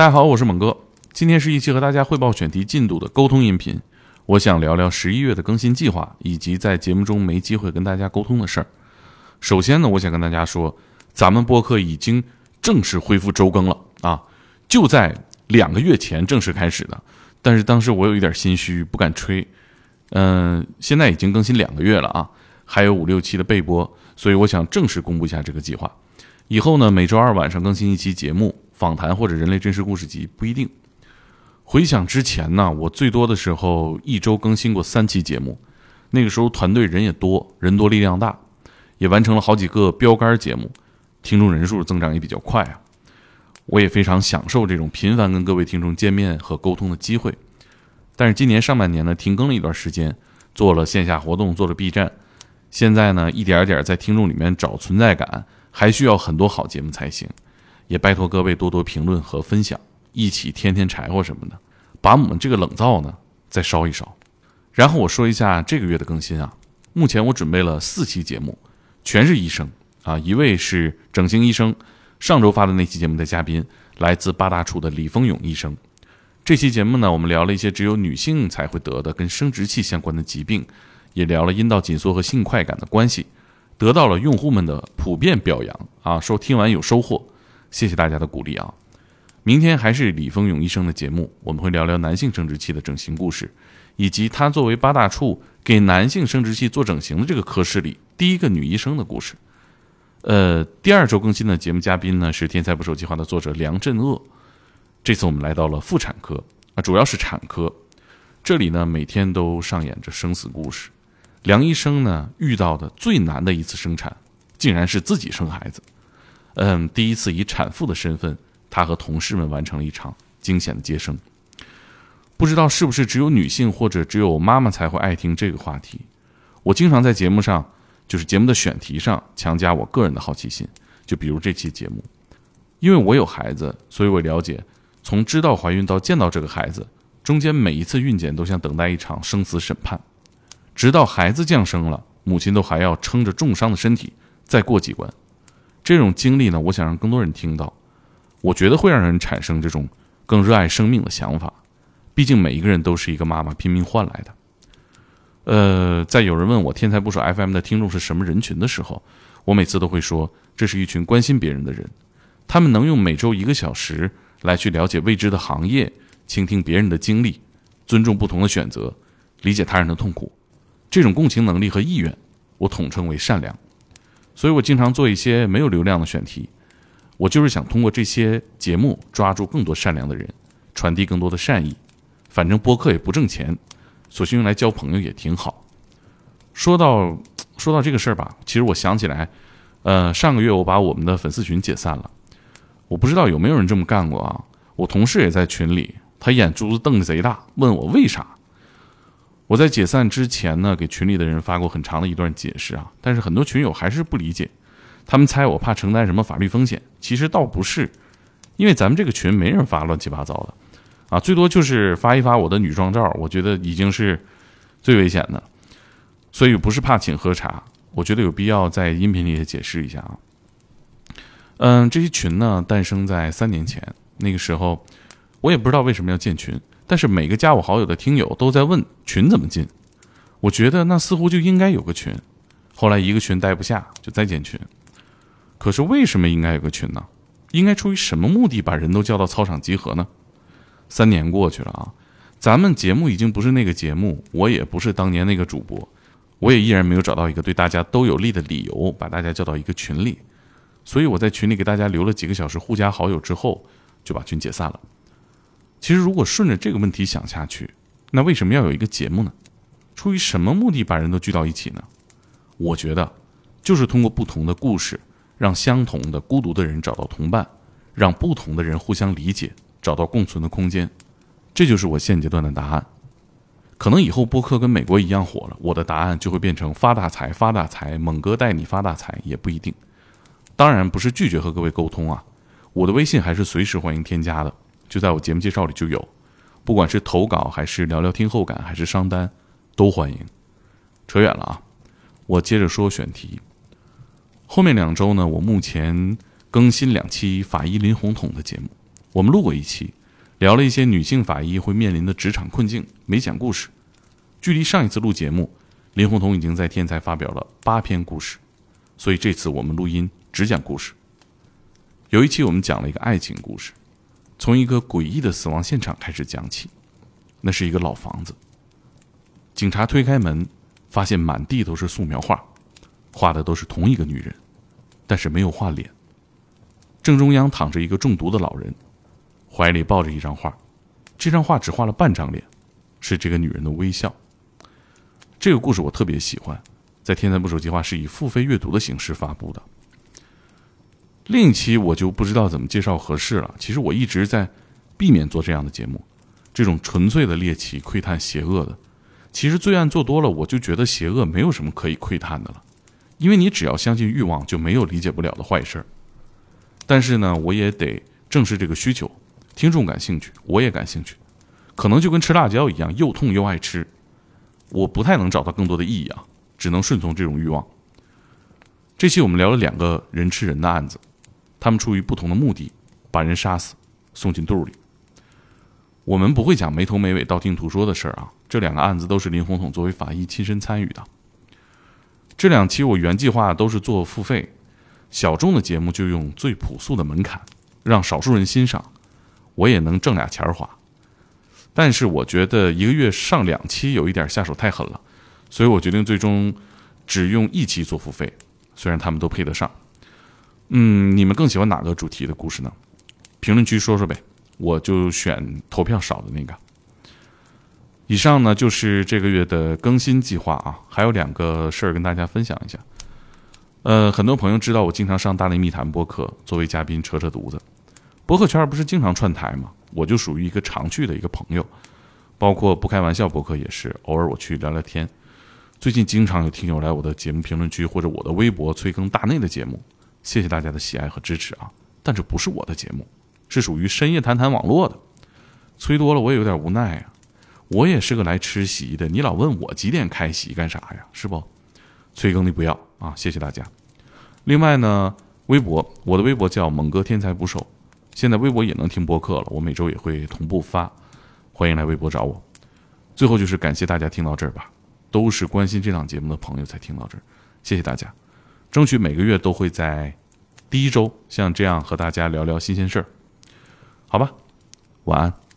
大家好，我是猛哥。今天是一期和大家汇报选题进度的沟通音频。我想聊聊十一月的更新计划，以及在节目中没机会跟大家沟通的事儿。首先呢，我想跟大家说，咱们播客已经正式恢复周更了啊！就在两个月前正式开始的，但是当时我有一点心虚，不敢吹。嗯，现在已经更新两个月了啊，还有五六期的备播，所以我想正式公布一下这个计划。以后呢，每周二晚上更新一期节目，访谈或者人类真实故事集不一定。回想之前呢，我最多的时候一周更新过三期节目，那个时候团队人也多，人多力量大，也完成了好几个标杆节目，听众人数增长也比较快啊。我也非常享受这种频繁跟各位听众见面和沟通的机会。但是今年上半年呢，停更了一段时间，做了线下活动，做了 B 站，现在呢，一点点在听众里面找存在感。还需要很多好节目才行，也拜托各位多多评论和分享，一起添添柴火什么的，把我们这个冷灶呢再烧一烧。然后我说一下这个月的更新啊，目前我准备了四期节目，全是医生啊，一位是整形医生，上周发的那期节目的嘉宾来自八大处的李丰勇医生。这期节目呢，我们聊了一些只有女性才会得的跟生殖器相关的疾病，也聊了阴道紧缩和性快感的关系。得到了用户们的普遍表扬啊，说听完有收获，谢谢大家的鼓励啊！明天还是李峰勇医生的节目，我们会聊聊男性生殖器的整形故事，以及他作为八大处给男性生殖器做整形的这个科室里第一个女医生的故事。呃，第二周更新的节目嘉宾呢是《天才捕手计划》的作者梁振鄂，这次我们来到了妇产科啊，主要是产科，这里呢每天都上演着生死故事。梁医生呢遇到的最难的一次生产，竟然是自己生孩子。嗯，第一次以产妇的身份，她和同事们完成了一场惊险的接生。不知道是不是只有女性或者只有妈妈才会爱听这个话题？我经常在节目上，就是节目的选题上强加我个人的好奇心。就比如这期节目，因为我有孩子，所以我了解，从知道怀孕到见到这个孩子，中间每一次孕检都像等待一场生死审判。直到孩子降生了，母亲都还要撑着重伤的身体再过几关。这种经历呢，我想让更多人听到。我觉得会让人产生这种更热爱生命的想法。毕竟每一个人都是一个妈妈拼命换来的。呃，在有人问我“天才不说 FM” 的听众是什么人群的时候，我每次都会说，这是一群关心别人的人。他们能用每周一个小时来去了解未知的行业，倾听别人的经历，尊重不同的选择，理解他人的痛苦。这种共情能力和意愿，我统称为善良。所以我经常做一些没有流量的选题，我就是想通过这些节目抓住更多善良的人，传递更多的善意。反正播客也不挣钱，索性用来交朋友也挺好。说到说到这个事儿吧，其实我想起来，呃，上个月我把我们的粉丝群解散了。我不知道有没有人这么干过啊？我同事也在群里，他眼珠子瞪得贼大，问我为啥。我在解散之前呢，给群里的人发过很长的一段解释啊，但是很多群友还是不理解，他们猜我怕承担什么法律风险，其实倒不是，因为咱们这个群没人发乱七八糟的，啊，最多就是发一发我的女装照，我觉得已经是最危险的，所以不是怕请喝茶，我觉得有必要在音频里也解释一下啊。嗯，这些群呢诞生在三年前，那个时候我也不知道为什么要建群。但是每个加我好友的听友都在问群怎么进，我觉得那似乎就应该有个群。后来一个群待不下，就再建群。可是为什么应该有个群呢？应该出于什么目的把人都叫到操场集合呢？三年过去了啊，咱们节目已经不是那个节目，我也不是当年那个主播，我也依然没有找到一个对大家都有利的理由把大家叫到一个群里。所以我在群里给大家留了几个小时互加好友之后，就把群解散了。其实，如果顺着这个问题想下去，那为什么要有一个节目呢？出于什么目的把人都聚到一起呢？我觉得，就是通过不同的故事，让相同的孤独的人找到同伴，让不同的人互相理解，找到共存的空间。这就是我现阶段的答案。可能以后播客跟美国一样火了，我的答案就会变成发大财，发大财，猛哥带你发大财也不一定。当然不是拒绝和各位沟通啊，我的微信还是随时欢迎添加的。就在我节目介绍里就有，不管是投稿还是聊聊听后感还是商单，都欢迎。扯远了啊，我接着说选题。后面两周呢，我目前更新两期法医林红统的节目，我们录过一期，聊了一些女性法医会面临的职场困境，没讲故事。距离上一次录节目，林红彤已经在天才发表了八篇故事，所以这次我们录音只讲故事。有一期我们讲了一个爱情故事，从一个诡异的死亡现场开始讲起。那是一个老房子，警察推开门，发现满地都是素描画，画的都是同一个女人，但是没有画脸。正中央躺着一个中毒的老人，怀里抱着一张画，这张画只画了半张脸，是这个女人的微笑。这个故事我特别喜欢，在天才捕手计划是以付费阅读的形式发布的。另一期我就不知道怎么介绍合适了。其实我一直在避免做这样的节目，这种纯粹的猎奇、窥探邪恶的。其实罪案做多了，我就觉得邪恶没有什么可以窥探的了，因为你只要相信欲望，就没有理解不了的坏事儿。但是呢，我也得正视这个需求，听众感兴趣，我也感兴趣，可能就跟吃辣椒一样，又痛又爱吃。我不太能找到更多的意义啊，只能顺从这种欲望。这期我们聊了两个人吃人的案子，他们出于不同的目的，把人杀死，送进肚里。我们不会讲没头没尾、道听途说的事儿啊，这两个案子都是林红统作为法医亲身参与的。这两期我原计划都是做付费。小众的节目就用最朴素的门槛，让少数人欣赏，我也能挣俩钱儿花。但是我觉得一个月上两期有一点下手太狠了，所以我决定最终只用一期做付费，虽然他们都配得上。嗯，你们更喜欢哪个主题的故事呢？评论区说说呗，我就选投票少的那个。以上呢就是这个月的更新计划啊，还有两个事儿跟大家分享一下。呃，很多朋友知道我经常上《大内密谈》播客，作为嘉宾扯扯犊子。播客圈不是经常串台吗？我就属于一个常去的一个朋友，包括不开玩笑播客也是，偶尔我去聊聊天。最近经常有听友来我的节目评论区或者我的微博催更大内的节目，谢谢大家的喜爱和支持啊！但这不是我的节目，是属于深夜谈谈网络的，催多了我也有点无奈啊。我也是个来吃席的，你老问我几点开席干啥呀？是不？催更的不要啊，谢谢大家。另外呢，微博我的微博叫猛哥天才捕手，现在微博也能听播客了，我每周也会同步发，欢迎来微博找我。最后就是感谢大家听到这儿吧，都是关心这档节目的朋友才听到这儿，谢谢大家。争取每个月都会在第一周像这样和大家聊聊新鲜事儿，好吧，晚安。